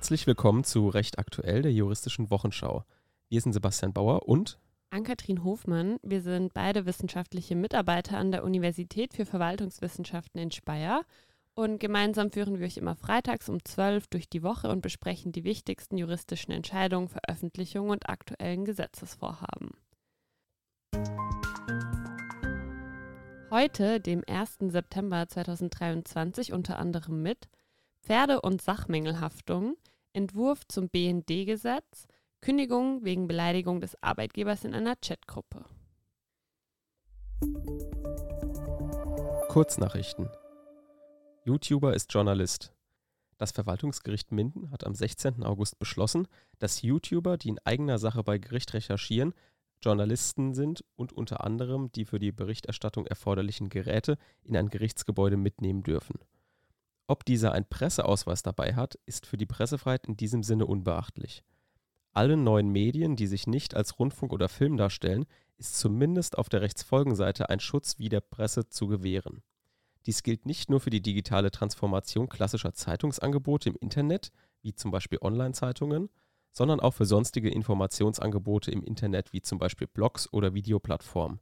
Herzlich willkommen zu Recht Aktuell, der juristischen Wochenschau. Wir sind Sebastian Bauer und Ann-Kathrin Hofmann. Wir sind beide wissenschaftliche Mitarbeiter an der Universität für Verwaltungswissenschaften in Speyer. Und gemeinsam führen wir euch immer freitags um 12 durch die Woche und besprechen die wichtigsten juristischen Entscheidungen, Veröffentlichungen und aktuellen Gesetzesvorhaben. Heute, dem 1. September 2023, unter anderem mit Pferde- und Sachmängelhaftung, Entwurf zum BND-Gesetz, Kündigung wegen Beleidigung des Arbeitgebers in einer Chatgruppe. Kurznachrichten. YouTuber ist Journalist. Das Verwaltungsgericht Minden hat am 16. August beschlossen, dass YouTuber, die in eigener Sache bei Gericht recherchieren, Journalisten sind und unter anderem die für die Berichterstattung erforderlichen Geräte in ein Gerichtsgebäude mitnehmen dürfen. Ob dieser einen Presseausweis dabei hat, ist für die Pressefreiheit in diesem Sinne unbeachtlich. Allen neuen Medien, die sich nicht als Rundfunk oder Film darstellen, ist zumindest auf der Rechtsfolgenseite ein Schutz wie der Presse zu gewähren. Dies gilt nicht nur für die digitale Transformation klassischer Zeitungsangebote im Internet, wie zum Beispiel Online-Zeitungen, sondern auch für sonstige Informationsangebote im Internet, wie zum Beispiel Blogs oder Videoplattformen.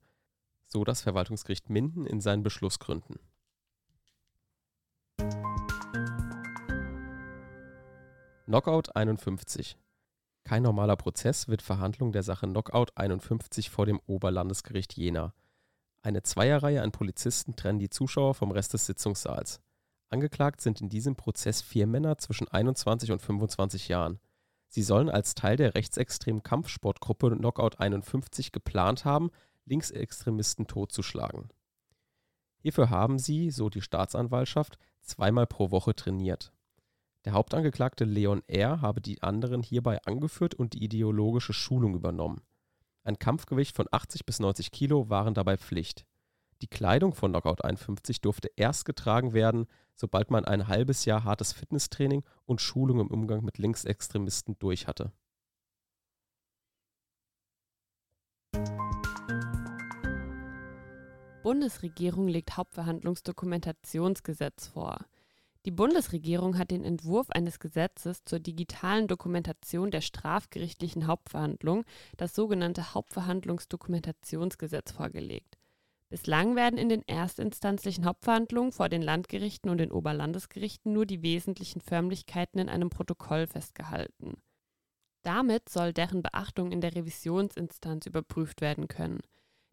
So das Verwaltungsgericht Minden in seinen Beschlussgründen. Knockout 51. Kein normaler Prozess wird Verhandlung der Sache Knockout 51 vor dem Oberlandesgericht Jena. Eine Zweierreihe an Polizisten trennen die Zuschauer vom Rest des Sitzungssaals. Angeklagt sind in diesem Prozess vier Männer zwischen 21 und 25 Jahren. Sie sollen als Teil der rechtsextremen Kampfsportgruppe Knockout 51 geplant haben, Linksextremisten totzuschlagen. Hierfür haben sie, so die Staatsanwaltschaft, zweimal pro Woche trainiert. Der Hauptangeklagte Leon R. habe die anderen hierbei angeführt und die ideologische Schulung übernommen. Ein Kampfgewicht von 80 bis 90 Kilo waren dabei Pflicht. Die Kleidung von Knockout 51 durfte erst getragen werden, sobald man ein halbes Jahr hartes Fitnesstraining und Schulung im Umgang mit Linksextremisten durch hatte. Bundesregierung legt Hauptverhandlungsdokumentationsgesetz vor. Die Bundesregierung hat den Entwurf eines Gesetzes zur digitalen Dokumentation der strafgerichtlichen Hauptverhandlung, das sogenannte Hauptverhandlungsdokumentationsgesetz, vorgelegt. Bislang werden in den erstinstanzlichen Hauptverhandlungen vor den Landgerichten und den Oberlandesgerichten nur die wesentlichen Förmlichkeiten in einem Protokoll festgehalten. Damit soll deren Beachtung in der Revisionsinstanz überprüft werden können.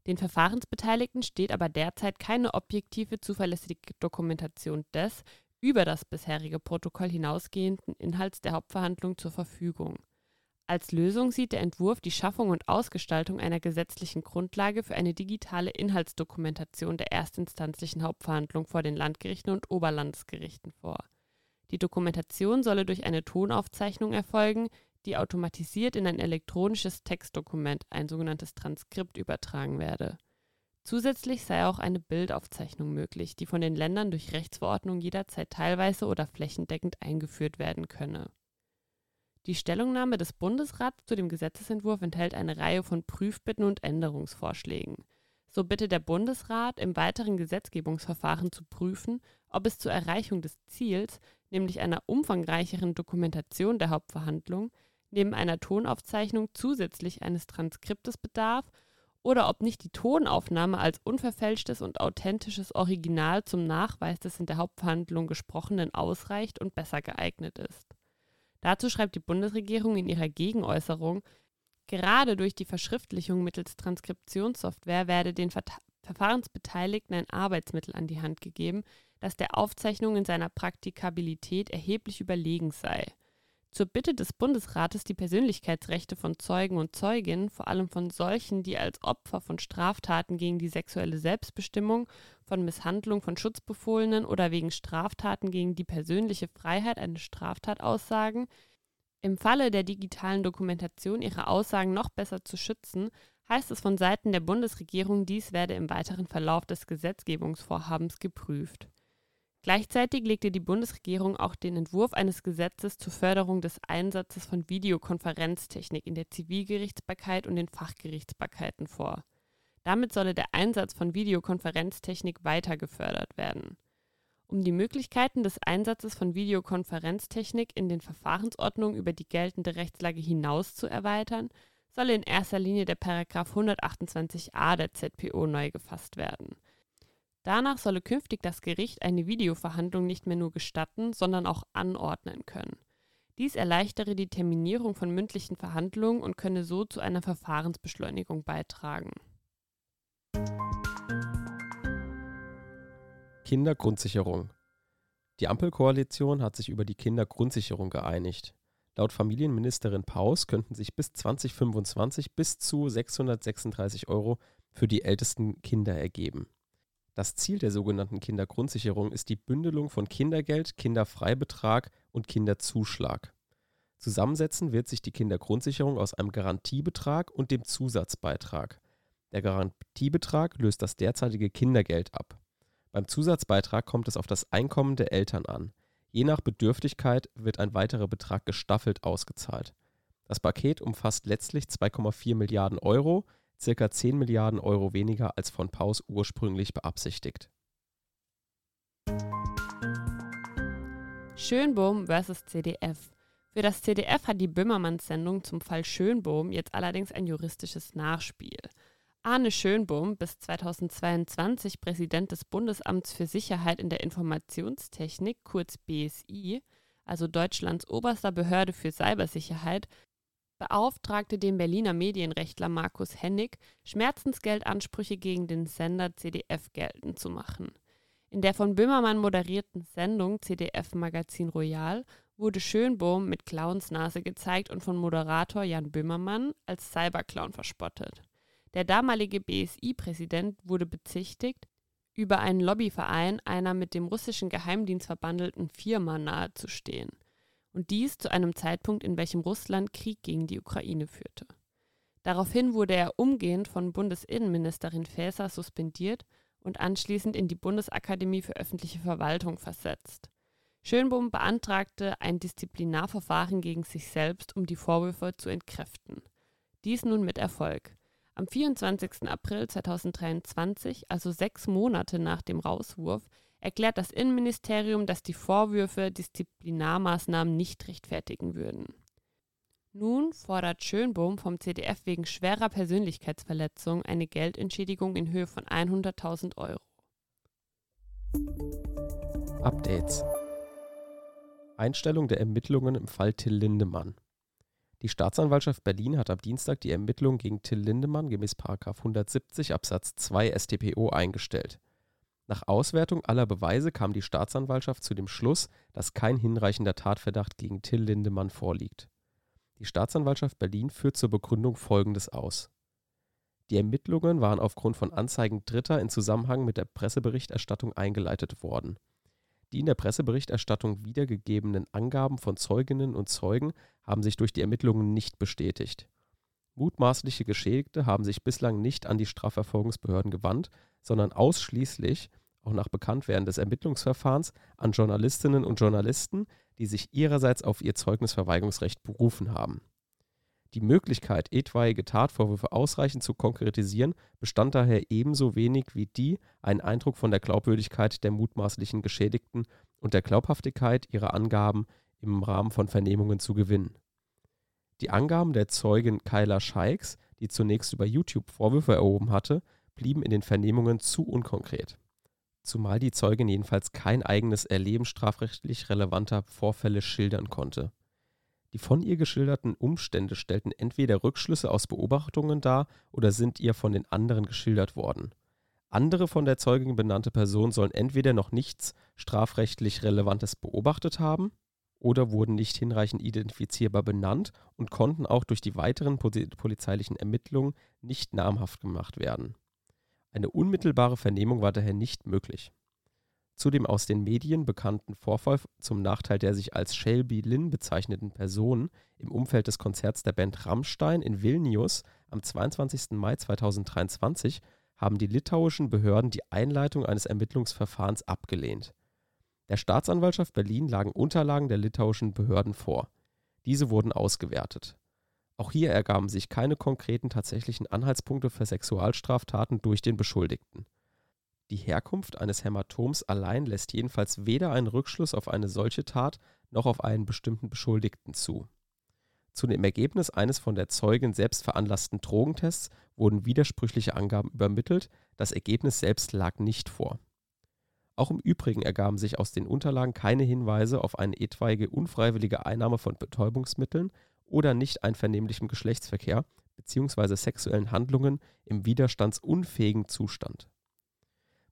Den Verfahrensbeteiligten steht aber derzeit keine objektive, zuverlässige Dokumentation des über das bisherige Protokoll hinausgehenden Inhalts der Hauptverhandlung zur Verfügung. Als Lösung sieht der Entwurf die Schaffung und Ausgestaltung einer gesetzlichen Grundlage für eine digitale Inhaltsdokumentation der erstinstanzlichen Hauptverhandlung vor den Landgerichten und Oberlandesgerichten vor. Die Dokumentation solle durch eine Tonaufzeichnung erfolgen, die automatisiert in ein elektronisches Textdokument, ein sogenanntes Transkript, übertragen werde Zusätzlich sei auch eine Bildaufzeichnung möglich, die von den Ländern durch Rechtsverordnung jederzeit teilweise oder flächendeckend eingeführt werden könne. Die Stellungnahme des Bundesrats zu dem Gesetzesentwurf enthält eine Reihe von Prüfbitten und Änderungsvorschlägen. So bitte der Bundesrat im weiteren Gesetzgebungsverfahren zu prüfen, ob es zur Erreichung des Ziels, nämlich einer umfangreicheren Dokumentation der Hauptverhandlung, neben einer Tonaufzeichnung zusätzlich eines Transkriptes bedarf oder ob nicht die Tonaufnahme als unverfälschtes und authentisches Original zum Nachweis des in der Hauptverhandlung Gesprochenen ausreicht und besser geeignet ist. Dazu schreibt die Bundesregierung in ihrer Gegenäußerung, gerade durch die Verschriftlichung mittels Transkriptionssoftware werde den Ver Verfahrensbeteiligten ein Arbeitsmittel an die Hand gegeben, das der Aufzeichnung in seiner Praktikabilität erheblich überlegen sei. Zur Bitte des Bundesrates, die Persönlichkeitsrechte von Zeugen und Zeuginnen, vor allem von solchen, die als Opfer von Straftaten gegen die sexuelle Selbstbestimmung, von Misshandlung von Schutzbefohlenen oder wegen Straftaten gegen die persönliche Freiheit eine Straftat aussagen, im Falle der digitalen Dokumentation ihre Aussagen noch besser zu schützen, heißt es von Seiten der Bundesregierung, dies werde im weiteren Verlauf des Gesetzgebungsvorhabens geprüft. Gleichzeitig legte die Bundesregierung auch den Entwurf eines Gesetzes zur Förderung des Einsatzes von Videokonferenztechnik in der Zivilgerichtsbarkeit und den Fachgerichtsbarkeiten vor. Damit solle der Einsatz von Videokonferenztechnik weiter gefördert werden. Um die Möglichkeiten des Einsatzes von Videokonferenztechnik in den Verfahrensordnungen über die geltende Rechtslage hinaus zu erweitern, soll in erster Linie der Paragraph 128a der ZPO neu gefasst werden. Danach solle künftig das Gericht eine Videoverhandlung nicht mehr nur gestatten, sondern auch anordnen können. Dies erleichtere die Terminierung von mündlichen Verhandlungen und könne so zu einer Verfahrensbeschleunigung beitragen. Kindergrundsicherung. Die Ampelkoalition hat sich über die Kindergrundsicherung geeinigt. Laut Familienministerin Paus könnten sich bis 2025 bis zu 636 Euro für die ältesten Kinder ergeben. Das Ziel der sogenannten Kindergrundsicherung ist die Bündelung von Kindergeld, Kinderfreibetrag und Kinderzuschlag. Zusammensetzen wird sich die Kindergrundsicherung aus einem Garantiebetrag und dem Zusatzbeitrag. Der Garantiebetrag löst das derzeitige Kindergeld ab. Beim Zusatzbeitrag kommt es auf das Einkommen der Eltern an. Je nach Bedürftigkeit wird ein weiterer Betrag gestaffelt ausgezahlt. Das Paket umfasst letztlich 2,4 Milliarden Euro, circa 10 Milliarden Euro weniger als von Paus ursprünglich beabsichtigt. Schönbohm vs. CDF. Für das CDF hat die Böhmermanns-Sendung zum Fall Schönbohm jetzt allerdings ein juristisches Nachspiel. Arne Schönbohm, bis 2022 Präsident des Bundesamts für Sicherheit in der Informationstechnik, kurz BSI, also Deutschlands oberster Behörde für Cybersicherheit, beauftragte den Berliner Medienrechtler Markus Hennig, Schmerzensgeldansprüche gegen den Sender CDF geltend zu machen. In der von Böhmermann moderierten Sendung CDF Magazin Royal wurde Schönbohm mit Clownsnase gezeigt und von Moderator Jan Böhmermann als Cyberclown verspottet. Der damalige BSI-Präsident wurde bezichtigt, über einen Lobbyverein einer mit dem russischen Geheimdienst verbandelten Firma nahezustehen. Und dies zu einem Zeitpunkt, in welchem Russland Krieg gegen die Ukraine führte. Daraufhin wurde er umgehend von Bundesinnenministerin Faeser suspendiert und anschließend in die Bundesakademie für öffentliche Verwaltung versetzt. Schönbohm beantragte ein Disziplinarverfahren gegen sich selbst, um die Vorwürfe zu entkräften. Dies nun mit Erfolg. Am 24. April 2023, also sechs Monate nach dem Rauswurf, erklärt das Innenministerium, dass die Vorwürfe Disziplinarmaßnahmen nicht rechtfertigen würden. Nun fordert Schönbohm vom CDF wegen schwerer Persönlichkeitsverletzung eine Geldentschädigung in Höhe von 100.000 Euro. Updates Einstellung der Ermittlungen im Fall Till Lindemann. Die Staatsanwaltschaft Berlin hat am Dienstag die Ermittlungen gegen Till Lindemann gemäß 170 Absatz 2 StPO eingestellt. Nach Auswertung aller Beweise kam die Staatsanwaltschaft zu dem Schluss, dass kein hinreichender Tatverdacht gegen Till Lindemann vorliegt. Die Staatsanwaltschaft Berlin führt zur Begründung Folgendes aus. Die Ermittlungen waren aufgrund von Anzeigen Dritter in Zusammenhang mit der Presseberichterstattung eingeleitet worden die in der Presseberichterstattung wiedergegebenen Angaben von Zeuginnen und Zeugen haben sich durch die Ermittlungen nicht bestätigt. Mutmaßliche Geschädigte haben sich bislang nicht an die Strafverfolgungsbehörden gewandt, sondern ausschließlich, auch nach Bekanntwerden des Ermittlungsverfahrens, an Journalistinnen und Journalisten, die sich ihrerseits auf ihr Zeugnisverweigerungsrecht berufen haben die Möglichkeit, etwaige Tatvorwürfe ausreichend zu konkretisieren, bestand daher ebenso wenig wie die, einen Eindruck von der Glaubwürdigkeit der mutmaßlichen Geschädigten und der Glaubhaftigkeit ihrer Angaben im Rahmen von Vernehmungen zu gewinnen. Die Angaben der Zeugin Kyla Scheiks, die zunächst über YouTube Vorwürfe erhoben hatte, blieben in den Vernehmungen zu unkonkret. Zumal die Zeugin jedenfalls kein eigenes Erleben strafrechtlich relevanter Vorfälle schildern konnte die von ihr geschilderten Umstände stellten entweder Rückschlüsse aus Beobachtungen dar oder sind ihr von den anderen geschildert worden. Andere von der Zeugin benannte Personen sollen entweder noch nichts strafrechtlich Relevantes beobachtet haben oder wurden nicht hinreichend identifizierbar benannt und konnten auch durch die weiteren polizeilichen Ermittlungen nicht namhaft gemacht werden. Eine unmittelbare Vernehmung war daher nicht möglich zu dem aus den Medien bekannten Vorfall zum Nachteil der sich als Shelby Lynn bezeichneten Person im Umfeld des Konzerts der Band Rammstein in Vilnius am 22. Mai 2023 haben die litauischen Behörden die Einleitung eines Ermittlungsverfahrens abgelehnt. Der Staatsanwaltschaft Berlin lagen Unterlagen der litauischen Behörden vor. Diese wurden ausgewertet. Auch hier ergaben sich keine konkreten tatsächlichen Anhaltspunkte für Sexualstraftaten durch den Beschuldigten Die Herkunft eines Hämatoms allein lässt jedenfalls weder einen Rückschluss auf eine solche Tat noch auf einen bestimmten Beschuldigten zu. Zu dem Ergebnis eines von der Zeugin selbst veranlassten Drogentests wurden widersprüchliche Angaben übermittelt, das Ergebnis selbst lag nicht vor. Auch im Übrigen ergaben sich aus den Unterlagen keine Hinweise auf eine etwaige unfreiwillige Einnahme von Betäubungsmitteln oder nicht einvernehmlichem Geschlechtsverkehr bzw. sexuellen Handlungen im widerstandsunfähigen Zustand.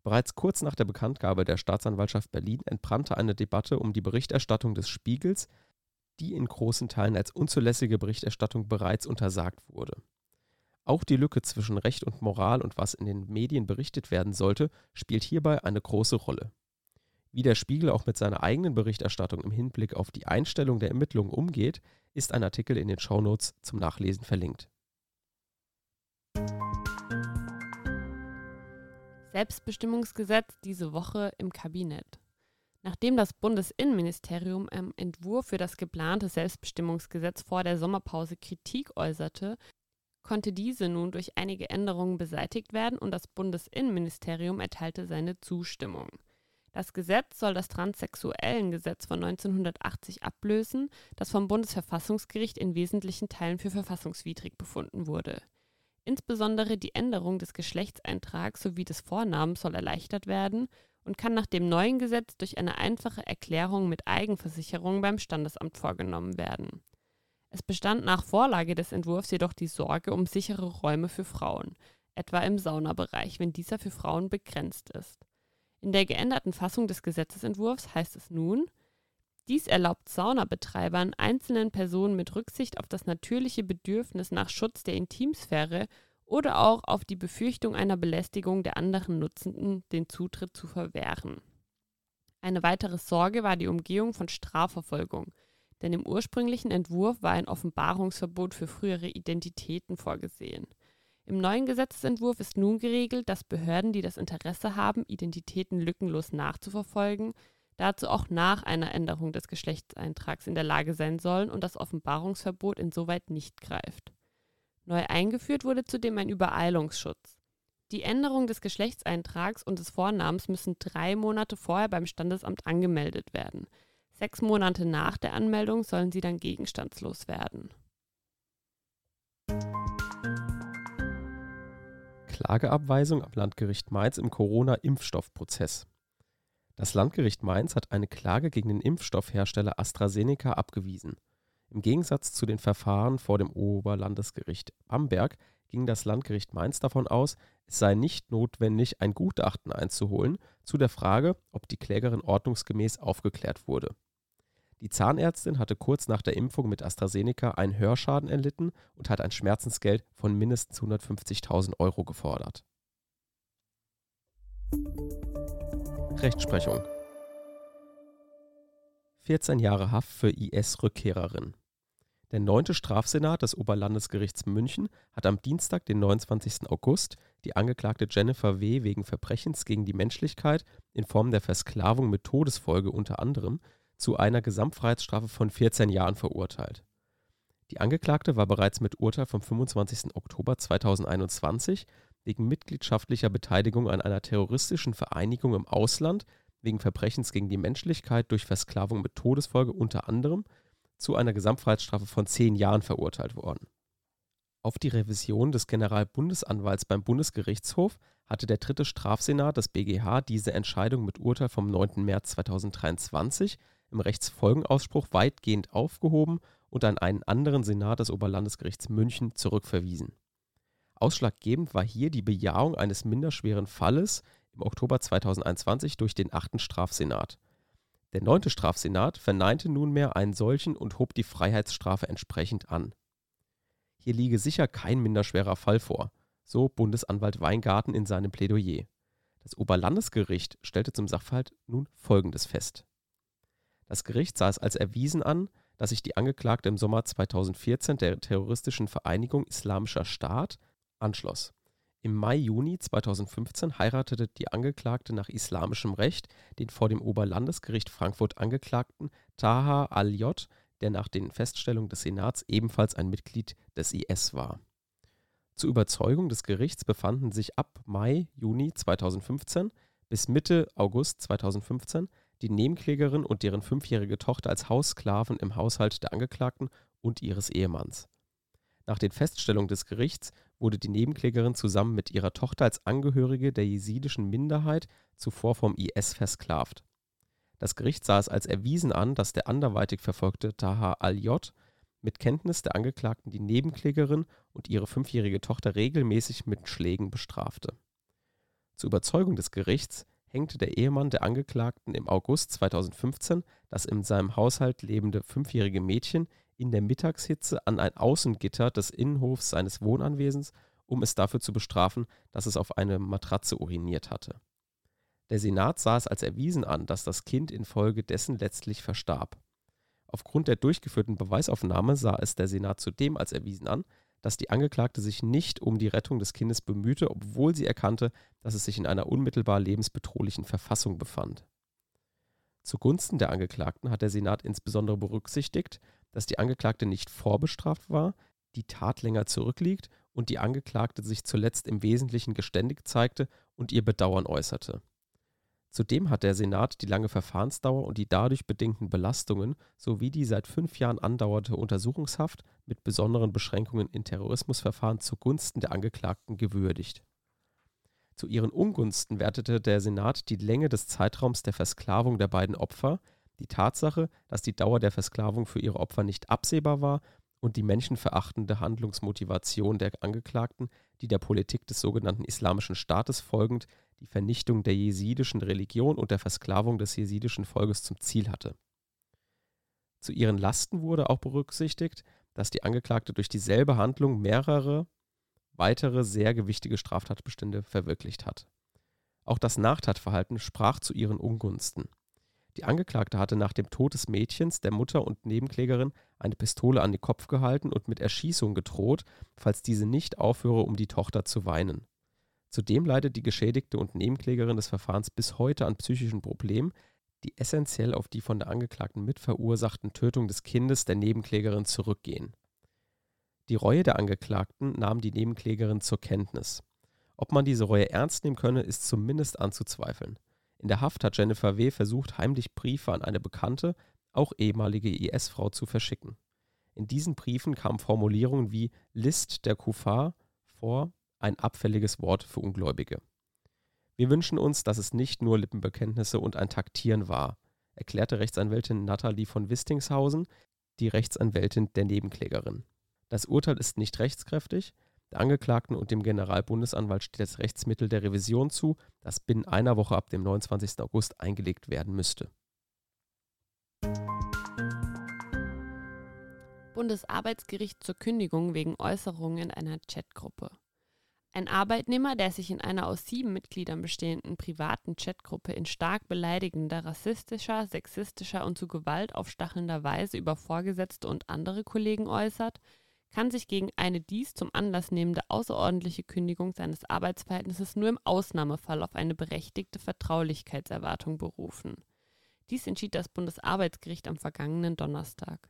Bereits kurz nach der Bekanntgabe der Staatsanwaltschaft Berlin entbrannte eine Debatte um die Berichterstattung des Spiegels, die in großen Teilen als unzulässige Berichterstattung bereits untersagt wurde. Auch die Lücke zwischen Recht und Moral und was in den Medien berichtet werden sollte, spielt hierbei eine große Rolle. Wie der Spiegel auch mit seiner eigenen Berichterstattung im Hinblick auf die Einstellung der Ermittlungen umgeht, ist ein Artikel in den Shownotes zum Nachlesen verlinkt. Selbstbestimmungsgesetz diese Woche im Kabinett. Nachdem das Bundesinnenministerium am Entwurf für das geplante Selbstbestimmungsgesetz vor der Sommerpause Kritik äußerte, konnte diese nun durch einige Änderungen beseitigt werden und das Bundesinnenministerium erteilte seine Zustimmung. Das Gesetz soll das Transsexuellengesetz von 1980 ablösen, das vom Bundesverfassungsgericht in wesentlichen Teilen für verfassungswidrig befunden wurde. Insbesondere die Änderung des Geschlechtseintrags sowie des Vornamens soll erleichtert werden und kann nach dem neuen Gesetz durch eine einfache Erklärung mit Eigenversicherung beim Standesamt vorgenommen werden. Es bestand nach Vorlage des Entwurfs jedoch die Sorge um sichere Räume für Frauen, etwa im Saunabereich, wenn dieser für Frauen begrenzt ist. In der geänderten Fassung des Gesetzesentwurfs heißt es nun, dies erlaubt Saunabetreibern, einzelnen Personen mit Rücksicht auf das natürliche Bedürfnis nach Schutz der Intimsphäre oder auch auf die Befürchtung einer Belästigung der anderen Nutzenden den Zutritt zu verwehren. Eine weitere Sorge war die Umgehung von Strafverfolgung, denn im ursprünglichen Entwurf war ein Offenbarungsverbot für frühere Identitäten vorgesehen. Im neuen Gesetzentwurf ist nun geregelt, dass Behörden, die das Interesse haben, Identitäten lückenlos nachzuverfolgen, dazu auch nach einer Änderung des Geschlechtseintrags in der Lage sein sollen und das Offenbarungsverbot insoweit nicht greift. Neu eingeführt wurde zudem ein Übereilungsschutz. Die Änderung des Geschlechtseintrags und des Vornamens müssen drei Monate vorher beim Standesamt angemeldet werden. Sechs Monate nach der Anmeldung sollen sie dann gegenstandslos werden. Klageabweisung am Landgericht Mainz im Corona-Impfstoffprozess. Das Landgericht Mainz hat eine Klage gegen den Impfstoffhersteller AstraZeneca abgewiesen. Im Gegensatz zu den Verfahren vor dem Oberlandesgericht Bamberg ging das Landgericht Mainz davon aus, es sei nicht notwendig, ein Gutachten einzuholen zu der Frage, ob die Klägerin ordnungsgemäß aufgeklärt wurde. Die Zahnärztin hatte kurz nach der Impfung mit AstraZeneca einen Hörschaden erlitten und hat ein Schmerzensgeld von mindestens 150.000 Euro gefordert. Rechtsprechung 14 Jahre Haft für IS-Rückkehrerin. Der 9. Strafsenat des Oberlandesgerichts München hat am Dienstag, den 29. August, die Angeklagte Jennifer W. wegen Verbrechens gegen die Menschlichkeit in Form der Versklavung mit Todesfolge unter anderem zu einer Gesamtfreiheitsstrafe von 14 Jahren verurteilt. Die Angeklagte war bereits mit Urteil vom 25. Oktober 2021 wegen mitgliedschaftlicher Beteiligung an einer terroristischen Vereinigung im Ausland wegen Verbrechens gegen die Menschlichkeit durch Versklavung mit Todesfolge unter anderem zu einer Gesamtfreiheitsstrafe von zehn Jahren verurteilt worden. Auf die Revision des Generalbundesanwalts beim Bundesgerichtshof hatte der dritte Strafsenat des BGH diese Entscheidung mit Urteil vom 9. März 2023 im Rechtsfolgenausspruch weitgehend aufgehoben und an einen anderen Senat des Oberlandesgerichts München zurückverwiesen. Ausschlaggebend war hier die Bejahung eines minderschweren Falles im Oktober 2021 durch den 8. Strafsenat. Der 9. Strafsenat verneinte nunmehr einen solchen und hob die Freiheitsstrafe entsprechend an. Hier liege sicher kein minderschwerer Fall vor, so Bundesanwalt Weingarten in seinem Plädoyer. Das Oberlandesgericht stellte zum Sachverhalt nun Folgendes fest. Das Gericht sah es als erwiesen an, dass sich die Angeklagte im Sommer 2014 der terroristischen Vereinigung Islamischer Staat anschloss. Im Mai-Juni 2015 heiratete die Angeklagte nach islamischem Recht den vor dem Oberlandesgericht Frankfurt Angeklagten Taha al-J., der nach den Feststellungen des Senats ebenfalls ein Mitglied des IS war. Zur Überzeugung des Gerichts befanden sich ab Mai, Juni 2015 bis Mitte August 2015 die Nebenklägerin und deren fünfjährige Tochter als Haussklaven im Haushalt der Angeklagten und ihres Ehemanns. Nach den Feststellungen des Gerichts wurde die Nebenklägerin zusammen mit ihrer Tochter als Angehörige der jesidischen Minderheit zuvor vom IS versklavt. Das Gericht sah es als erwiesen an, dass der anderweitig verfolgte Taha al-J mit Kenntnis der Angeklagten die Nebenklägerin und ihre fünfjährige Tochter regelmäßig mit Schlägen bestrafte. Zur Überzeugung des Gerichts hängte der Ehemann der Angeklagten im August 2015 das in seinem Haushalt lebende fünfjährige Mädchen in der Mittagshitze an ein Außengitter des Innenhofs seines Wohnanwesens, um es dafür zu bestrafen, dass es auf eine Matratze uriniert hatte. Der Senat sah es als erwiesen an, dass das Kind infolgedessen letztlich verstarb. Aufgrund der durchgeführten Beweisaufnahme sah es der Senat zudem als erwiesen an, dass die Angeklagte sich nicht um die Rettung des Kindes bemühte, obwohl sie erkannte, dass es sich in einer unmittelbar lebensbedrohlichen Verfassung befand. Zugunsten der Angeklagten hat der Senat insbesondere berücksichtigt, dass die Angeklagte nicht vorbestraft war, die Tat länger zurückliegt und die Angeklagte sich zuletzt im Wesentlichen geständig zeigte und ihr Bedauern äußerte. Zudem hat der Senat die lange Verfahrensdauer und die dadurch bedingten Belastungen sowie die seit fünf Jahren andauernde Untersuchungshaft mit besonderen Beschränkungen in Terrorismusverfahren zugunsten der Angeklagten gewürdigt. Zu ihren Ungunsten wertete der Senat die Länge des Zeitraums der Versklavung der beiden Opfer, die Tatsache, dass die Dauer der Versklavung für ihre Opfer nicht absehbar war und die menschenverachtende Handlungsmotivation der Angeklagten, die der Politik des sogenannten Islamischen Staates folgend die Vernichtung der jesidischen Religion und der Versklavung des jesidischen Volkes zum Ziel hatte. Zu ihren Lasten wurde auch berücksichtigt, dass die Angeklagte durch dieselbe Handlung mehrere weitere sehr gewichtige Straftatbestände verwirklicht hat. Auch das Nachtatverhalten sprach zu ihren Ungunsten. Die Angeklagte hatte nach dem Tod des Mädchens, der Mutter und Nebenklägerin eine Pistole an den Kopf gehalten und mit Erschießung gedroht, falls diese nicht aufhöre, um die Tochter zu weinen. Zudem leidet die Geschädigte und Nebenklägerin des Verfahrens bis heute an psychischen Problemen, die essentiell auf die von der Angeklagten mitverursachten Tötung des Kindes der Nebenklägerin zurückgehen. Die Reue der Angeklagten nahm die Nebenklägerin zur Kenntnis. Ob man diese Reue ernst nehmen könne, ist zumindest anzuzweifeln. In der Haft hat Jennifer W. versucht, heimlich Briefe an eine Bekannte, auch ehemalige IS-Frau, zu verschicken. In diesen Briefen kamen Formulierungen wie List der Kufar vor, ein abfälliges Wort für Ungläubige. Wir wünschen uns, dass es nicht nur Lippenbekenntnisse und ein Taktieren war, erklärte Rechtsanwältin Nathalie von Wistingshausen, die Rechtsanwältin der Nebenklägerin. Das Urteil ist nicht rechtskräftig. Der Angeklagten und dem Generalbundesanwalt steht das Rechtsmittel der Revision zu, das binnen einer Woche ab dem 29. August eingelegt werden müsste. Bundesarbeitsgericht zur Kündigung wegen Äußerungen in einer Chatgruppe. Ein Arbeitnehmer, der sich in einer aus sieben Mitgliedern bestehenden privaten Chatgruppe in stark beleidigender, rassistischer, sexistischer und zu Gewalt aufstachelnder Weise über Vorgesetzte und andere Kollegen äußert, kann sich gegen eine dies zum Anlass nehmende außerordentliche Kündigung seines Arbeitsverhältnisses nur im Ausnahmefall auf eine berechtigte Vertraulichkeitserwartung berufen. Dies entschied das Bundesarbeitsgericht am vergangenen Donnerstag.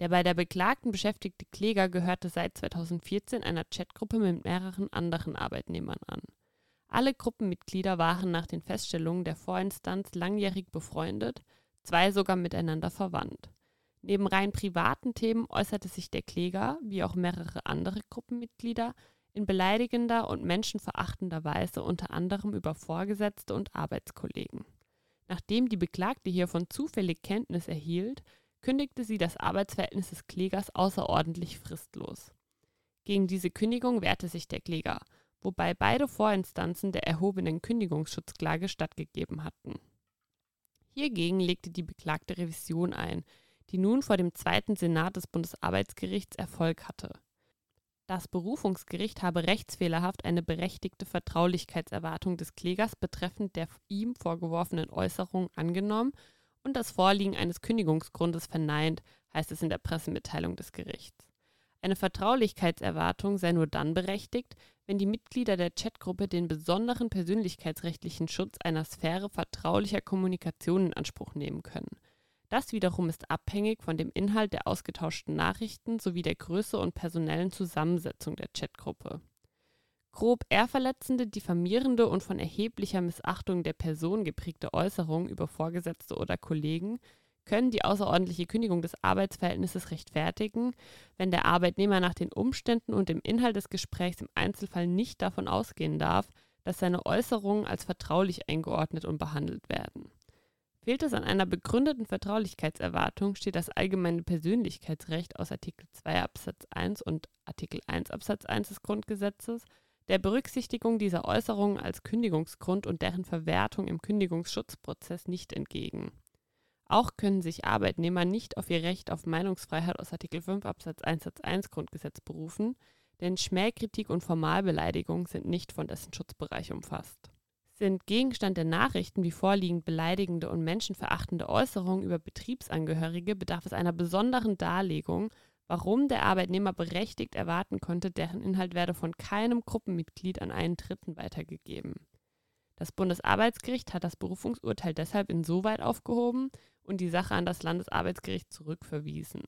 Der bei der Beklagten beschäftigte Kläger gehörte seit 2014 einer Chatgruppe mit mehreren anderen Arbeitnehmern an. Alle Gruppenmitglieder waren nach den Feststellungen der Vorinstanz langjährig befreundet, zwei sogar miteinander verwandt. Neben rein privaten Themen äußerte sich der Kläger, wie auch mehrere andere Gruppenmitglieder, in beleidigender und menschenverachtender Weise unter anderem über Vorgesetzte und Arbeitskollegen. Nachdem die Beklagte hiervon zufällig Kenntnis erhielt, kündigte sie das Arbeitsverhältnis des Klägers außerordentlich fristlos. Gegen diese Kündigung wehrte sich der Kläger, wobei beide Vorinstanzen der erhobenen Kündigungsschutzklage stattgegeben hatten. Hiergegen legte die beklagte Revision ein, die nun vor dem zweiten Senat des Bundesarbeitsgerichts Erfolg hatte. Das Berufungsgericht habe rechtsfehlerhaft eine berechtigte Vertraulichkeitserwartung des Klägers betreffend der ihm vorgeworfenen Äußerung angenommen und das Vorliegen eines Kündigungsgrundes verneint, heißt es in der Pressemitteilung des Gerichts. Eine Vertraulichkeitserwartung sei nur dann berechtigt, wenn die Mitglieder der Chatgruppe den besonderen persönlichkeitsrechtlichen Schutz einer Sphäre vertraulicher Kommunikation in Anspruch nehmen können. Das wiederum ist abhängig von dem Inhalt der ausgetauschten Nachrichten sowie der Größe und personellen Zusammensetzung der Chatgruppe. Grob ehrverletzende, diffamierende und von erheblicher Missachtung der Person geprägte Äußerungen über Vorgesetzte oder Kollegen können die außerordentliche Kündigung des Arbeitsverhältnisses rechtfertigen, wenn der Arbeitnehmer nach den Umständen und dem Inhalt des Gesprächs im Einzelfall nicht davon ausgehen darf, dass seine Äußerungen als vertraulich eingeordnet und behandelt werden. Fehlt es an einer begründeten Vertraulichkeitserwartung, steht das allgemeine Persönlichkeitsrecht aus Artikel 2 Absatz 1 und Artikel 1 Absatz 1 des Grundgesetzes der Berücksichtigung dieser Äußerungen als Kündigungsgrund und deren Verwertung im Kündigungsschutzprozess nicht entgegen. Auch können sich Arbeitnehmer nicht auf ihr Recht auf Meinungsfreiheit aus Artikel 5 Absatz 1 Satz 1 Grundgesetz berufen, denn Schmähkritik und Formalbeleidigung sind nicht von dessen Schutzbereich umfasst sind Gegenstand der Nachrichten wie vorliegend beleidigende und menschenverachtende Äußerungen über Betriebsangehörige, bedarf es einer besonderen Darlegung, warum der Arbeitnehmer berechtigt erwarten konnte, deren Inhalt werde von keinem Gruppenmitglied an einen Dritten weitergegeben. Das Bundesarbeitsgericht hat das Berufungsurteil deshalb insoweit aufgehoben und die Sache an das Landesarbeitsgericht zurückverwiesen.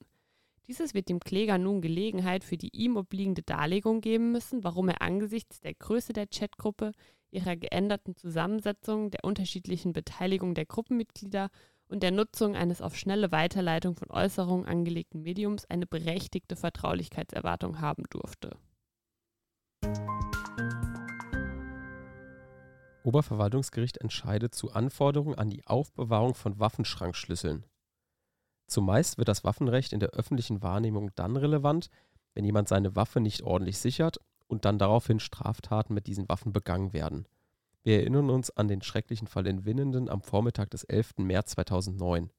Dieses wird dem Kläger nun Gelegenheit für die ihm obliegende Darlegung geben müssen, warum er angesichts der Größe der Chatgruppe ihrer geänderten Zusammensetzung, der unterschiedlichen Beteiligung der Gruppenmitglieder und der Nutzung eines auf schnelle Weiterleitung von Äußerungen angelegten Mediums eine berechtigte Vertraulichkeitserwartung haben durfte. Oberverwaltungsgericht entscheidet zu Anforderungen an die Aufbewahrung von Waffenschrankschlüsseln. Zumeist wird das Waffenrecht in der öffentlichen Wahrnehmung dann relevant, wenn jemand seine Waffe nicht ordentlich sichert und dann daraufhin Straftaten mit diesen Waffen begangen werden. Wir erinnern uns an den schrecklichen Fall in Winnenden am Vormittag des 11. März 2009.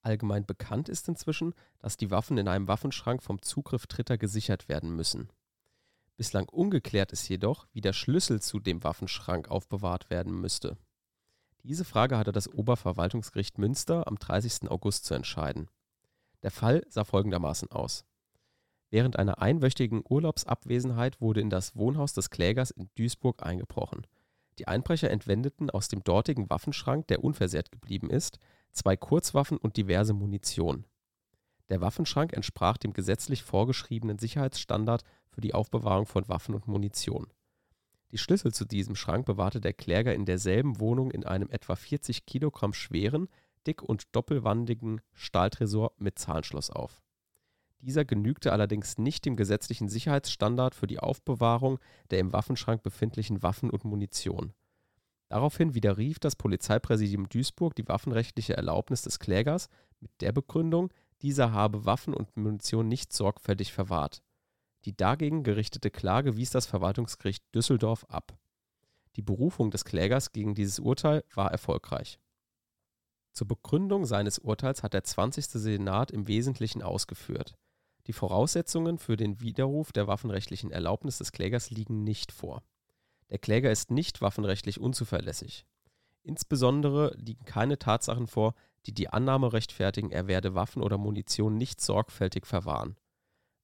Allgemein bekannt ist inzwischen, dass die Waffen in einem Waffenschrank vom Zugriff Dritter gesichert werden müssen. Bislang ungeklärt ist jedoch, wie der Schlüssel zu dem Waffenschrank aufbewahrt werden müsste. Diese Frage hatte das Oberverwaltungsgericht Münster am 30. August zu entscheiden. Der Fall sah folgendermaßen aus. Während einer einwöchigen Urlaubsabwesenheit wurde in das Wohnhaus des Klägers in Duisburg eingebrochen. Die Einbrecher entwendeten aus dem dortigen Waffenschrank, der unversehrt geblieben ist, zwei Kurzwaffen und diverse Munition. Der Waffenschrank entsprach dem gesetzlich vorgeschriebenen Sicherheitsstandard für die Aufbewahrung von Waffen und Munition. Die Schlüssel zu diesem Schrank bewahrte der Kläger in derselben Wohnung in einem etwa 40 Kilogramm schweren, dick- und doppelwandigen Stahltresor mit Zahnschloss auf dieser genügte allerdings nicht dem gesetzlichen Sicherheitsstandard für die Aufbewahrung der im Waffenschrank befindlichen Waffen und Munition. Daraufhin widerrief das Polizeipräsidium Duisburg die waffenrechtliche Erlaubnis des Klägers mit der Begründung, dieser habe Waffen und Munition nicht sorgfältig verwahrt. Die dagegen gerichtete Klage wies das Verwaltungsgericht Düsseldorf ab. Die Berufung des Klägers gegen dieses Urteil war erfolgreich. Zur Begründung seines Urteils hat der 20. Senat im Wesentlichen ausgeführt die Voraussetzungen für den Widerruf der waffenrechtlichen Erlaubnis des Klägers liegen nicht vor. Der Kläger ist nicht waffenrechtlich unzuverlässig. Insbesondere liegen keine Tatsachen vor, die die Annahme rechtfertigen, er werde Waffen oder Munition nicht sorgfältig verwahren.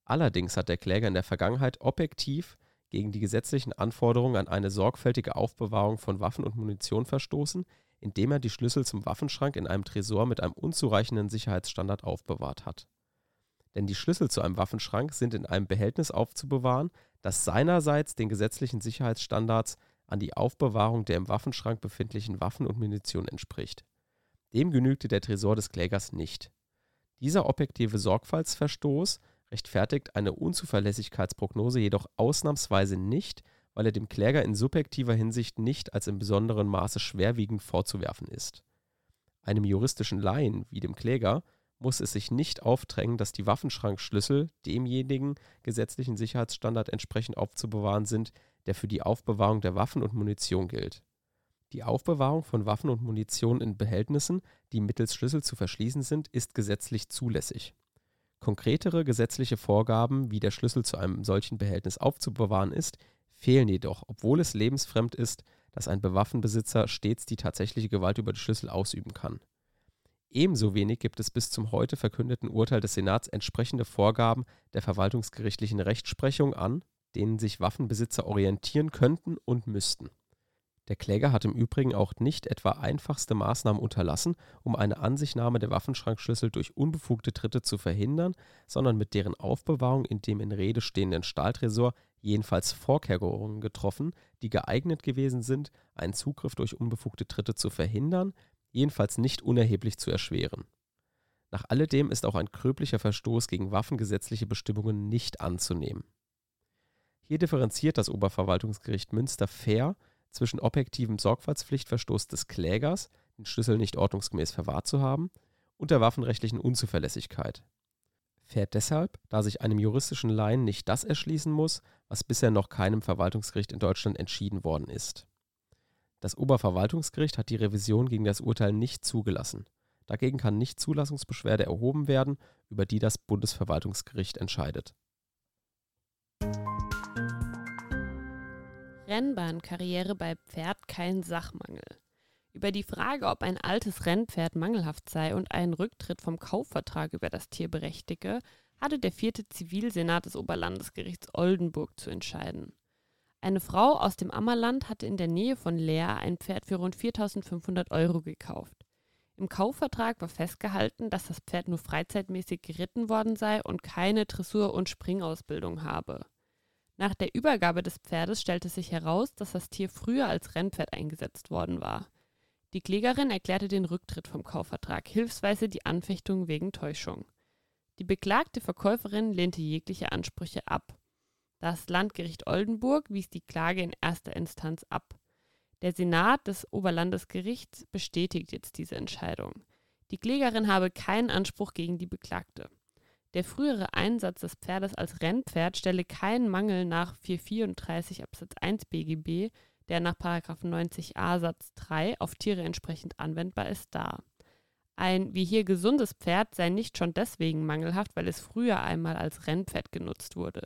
Allerdings hat der Kläger in der Vergangenheit objektiv gegen die gesetzlichen Anforderungen an eine sorgfältige Aufbewahrung von Waffen und Munition verstoßen, indem er die Schlüssel zum Waffenschrank in einem Tresor mit einem unzureichenden Sicherheitsstandard aufbewahrt hat denn die Schlüssel zu einem Waffenschrank sind in einem Behältnis aufzubewahren, das seinerseits den gesetzlichen Sicherheitsstandards an die Aufbewahrung der im Waffenschrank befindlichen Waffen und Munition entspricht. Dem genügte der Tresor des Klägers nicht. Dieser objektive Sorgfaltsverstoß rechtfertigt eine Unzuverlässigkeitsprognose jedoch ausnahmsweise nicht, weil er dem Kläger in subjektiver Hinsicht nicht als in besonderem Maße schwerwiegend vorzuwerfen ist. Einem juristischen Laien wie dem Kläger muss es sich nicht aufdrängen, dass die Waffenschrankschlüssel demjenigen gesetzlichen Sicherheitsstandard entsprechend aufzubewahren sind, der für die Aufbewahrung der Waffen und Munition gilt. Die Aufbewahrung von Waffen und Munition in Behältnissen, die mittels Schlüssel zu verschließen sind, ist gesetzlich zulässig. Konkretere gesetzliche Vorgaben, wie der Schlüssel zu einem solchen Behältnis aufzubewahren ist, fehlen jedoch, obwohl es lebensfremd ist, dass ein Bewaffenbesitzer stets die tatsächliche Gewalt über die Schlüssel ausüben kann. Ebenso wenig gibt es bis zum heute verkündeten Urteil des Senats entsprechende Vorgaben der verwaltungsgerichtlichen Rechtsprechung an, denen sich Waffenbesitzer orientieren könnten und müssten. Der Kläger hat im Übrigen auch nicht etwa einfachste Maßnahmen unterlassen, um eine Ansichtnahme der Waffenschrankschlüssel durch unbefugte Dritte zu verhindern, sondern mit deren Aufbewahrung in dem in Rede stehenden Stahltresor jedenfalls Vorkehrungen getroffen, die geeignet gewesen sind, einen Zugriff durch unbefugte Dritte zu verhindern, jedenfalls nicht unerheblich zu erschweren. Nach alledem ist auch ein gröblicher Verstoß gegen waffengesetzliche Bestimmungen nicht anzunehmen. Hier differenziert das Oberverwaltungsgericht Münster fair zwischen objektivem Sorgfaltspflichtverstoß des Klägers, den Schlüssel nicht ordnungsgemäß verwahrt zu haben, und der waffenrechtlichen Unzuverlässigkeit. Fair deshalb, da sich einem juristischen Laien nicht das erschließen muss, was bisher noch keinem Verwaltungsgericht in Deutschland entschieden worden ist. Das Oberverwaltungsgericht hat die Revision gegen das Urteil nicht zugelassen. Dagegen kann nicht Zulassungsbeschwerde erhoben werden, über die das Bundesverwaltungsgericht entscheidet. Rennbahnkarriere bei Pferd kein Sachmangel. Über die Frage, ob ein altes Rennpferd mangelhaft sei und einen Rücktritt vom Kaufvertrag über das Tier berechtige, hatte der vierte Zivilsenat des Oberlandesgerichts Oldenburg zu entscheiden. Eine Frau aus dem Ammerland hatte in der Nähe von Leer ein Pferd für rund 4.500 Euro gekauft. Im Kaufvertrag war festgehalten, dass das Pferd nur freizeitmäßig geritten worden sei und keine Dressur- und Springausbildung habe. Nach der Übergabe des Pferdes stellte sich heraus, dass das Tier früher als Rennpferd eingesetzt worden war. Die Klägerin erklärte den Rücktritt vom Kaufvertrag, hilfsweise die Anfechtung wegen Täuschung. Die beklagte Verkäuferin lehnte jegliche Ansprüche ab. Das Landgericht Oldenburg wies die Klage in erster Instanz ab. Der Senat des Oberlandesgerichts bestätigt jetzt diese Entscheidung. Die Klägerin habe keinen Anspruch gegen die Beklagte. Der frühere Einsatz des Pferdes als Rennpferd stelle keinen Mangel nach 434 Absatz 1 BGB der nach 90a Satz 3 auf Tiere entsprechend anwendbar ist, dar. Ein wie hier gesundes Pferd sei nicht schon deswegen mangelhaft, weil es früher einmal als Rennpferd genutzt wurde.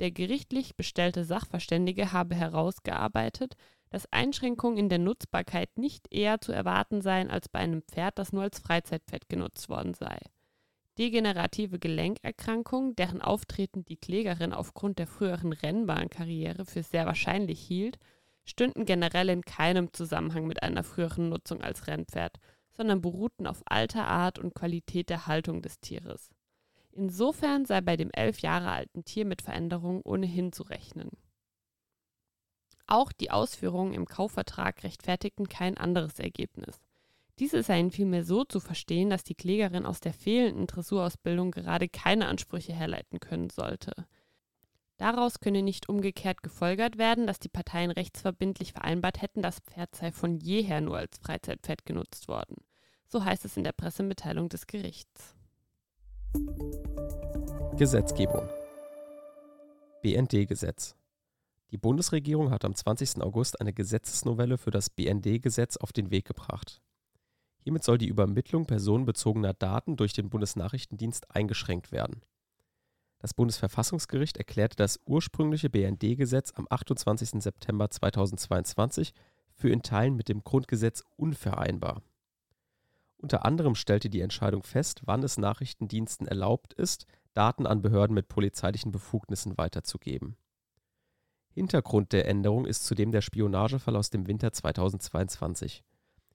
Der gerichtlich bestellte Sachverständige habe herausgearbeitet, dass Einschränkungen in der Nutzbarkeit nicht eher zu erwarten seien als bei einem Pferd, das nur als Freizeitpferd genutzt worden sei. Degenerative Gelenkerkrankungen, deren Auftreten die Klägerin aufgrund der früheren Rennbahnkarriere für sehr wahrscheinlich hielt, stünden generell in keinem Zusammenhang mit einer früheren Nutzung als Rennpferd, sondern beruhten auf alter Art und Qualität der Haltung des Tieres. Insofern sei bei dem elf Jahre alten Tier mit Veränderungen ohnehin zu rechnen. Auch die Ausführungen im Kaufvertrag rechtfertigten kein anderes Ergebnis. Diese seien vielmehr so zu verstehen, dass die Klägerin aus der fehlenden Dressurausbildung gerade keine Ansprüche herleiten können sollte. Daraus könne nicht umgekehrt gefolgert werden, dass die Parteien rechtsverbindlich vereinbart hätten, das Pferd sei von jeher nur als Freizeitpferd genutzt worden. So heißt es in der Pressemitteilung des Gerichts. Gesetzgebung BND-Gesetz Die Bundesregierung hat am 20. August eine Gesetzesnovelle für das BND-Gesetz auf den Weg gebracht. Hiermit soll die Übermittlung personenbezogener Daten durch den Bundesnachrichtendienst eingeschränkt werden. Das Bundesverfassungsgericht erklärte das ursprüngliche BND-Gesetz am 28. September 2022 für in Teilen mit dem Grundgesetz unvereinbar. Unter anderem stellte die Entscheidung fest, wann es Nachrichtendiensten erlaubt ist, Daten an Behörden mit polizeilichen Befugnissen weiterzugeben. Hintergrund der Änderung ist zudem der Spionagefall aus dem Winter 2022.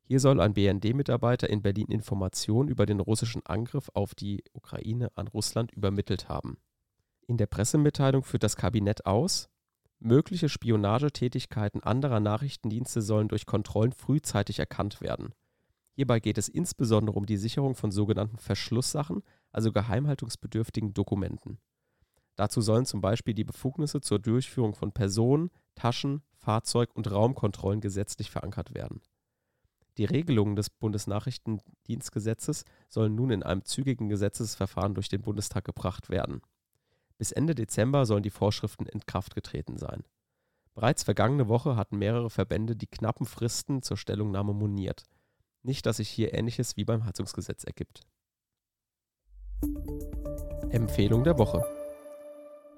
Hier soll ein BND-Mitarbeiter in Berlin Informationen über den russischen Angriff auf die Ukraine an Russland übermittelt haben. In der Pressemitteilung führt das Kabinett aus, mögliche Spionagetätigkeiten anderer Nachrichtendienste sollen durch Kontrollen frühzeitig erkannt werden. Hierbei geht es insbesondere um die Sicherung von sogenannten Verschlusssachen, also geheimhaltungsbedürftigen Dokumenten. Dazu sollen zum Beispiel die Befugnisse zur Durchführung von Personen, Taschen, Fahrzeug- und Raumkontrollen gesetzlich verankert werden. Die Regelungen des Bundesnachrichtendienstgesetzes sollen nun in einem zügigen Gesetzesverfahren durch den Bundestag gebracht werden. Bis Ende Dezember sollen die Vorschriften in Kraft getreten sein. Bereits vergangene Woche hatten mehrere Verbände die knappen Fristen zur Stellungnahme moniert. Nicht, dass sich hier Ähnliches wie beim Heizungsgesetz ergibt. Empfehlung der Woche.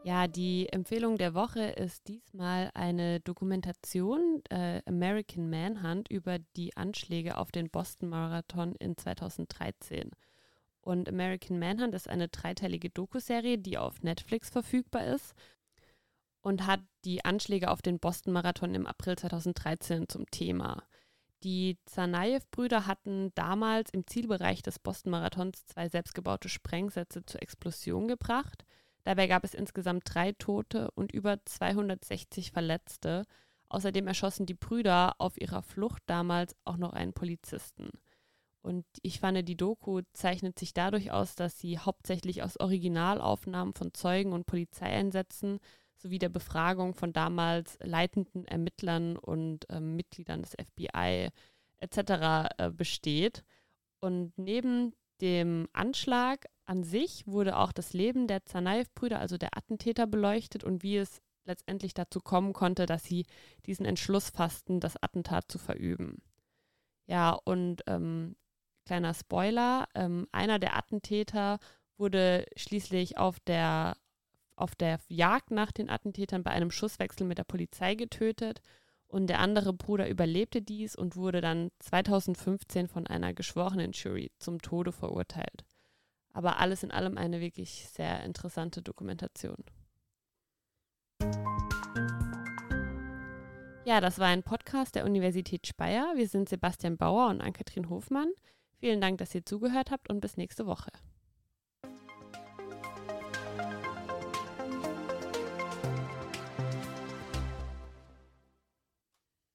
Ja, die Empfehlung der Woche ist diesmal eine Dokumentation äh, American Manhunt über die Anschläge auf den Boston Marathon in 2013. Und American Manhunt ist eine dreiteilige Dokuserie, die auf Netflix verfügbar ist. und hat die Anschläge auf den Boston-Marathon im April 2013 zum Thema. Die Tsarnaev-Brüder hatten damals im Zielbereich des Boston-Marathons zwei selbstgebaute Sprengsätze zur Explosion gebracht. Dabei gab es insgesamt drei Tote und über 260 Verletzte. Außerdem erschossen die Brüder auf ihrer Flucht damals auch noch einen Polizisten. Und ich fand, die Doku zeichnet sich dadurch aus, dass sie hauptsächlich aus Originalaufnahmen von Zeugen und Polizeieinsätzen sowie der Befragung von damals leitenden Ermittlern und ähm, Mitgliedern des FBI etc. Äh, besteht. Und neben dem Anschlag an sich wurde auch das Leben der Tsarnaev-Brüder, also der Attentäter, beleuchtet und wie es letztendlich dazu kommen konnte, dass sie diesen Entschluss fassten, das Attentat zu verüben. Ja, und ähm, kleiner Spoiler, ähm, einer der Attentäter wurde schließlich auf der auf der Jagd nach den Attentätern bei einem Schusswechsel mit der Polizei getötet und der andere Bruder überlebte dies und wurde dann 2015 von einer geschworenen Jury zum Tode verurteilt. Aber alles in allem eine wirklich sehr interessante Dokumentation. Ja, das war ein Podcast der Universität Speyer. Wir sind Sebastian Bauer und Ann-Kathrin Hofmann. Vielen Dank, dass ihr zugehört habt und bis nächste Woche.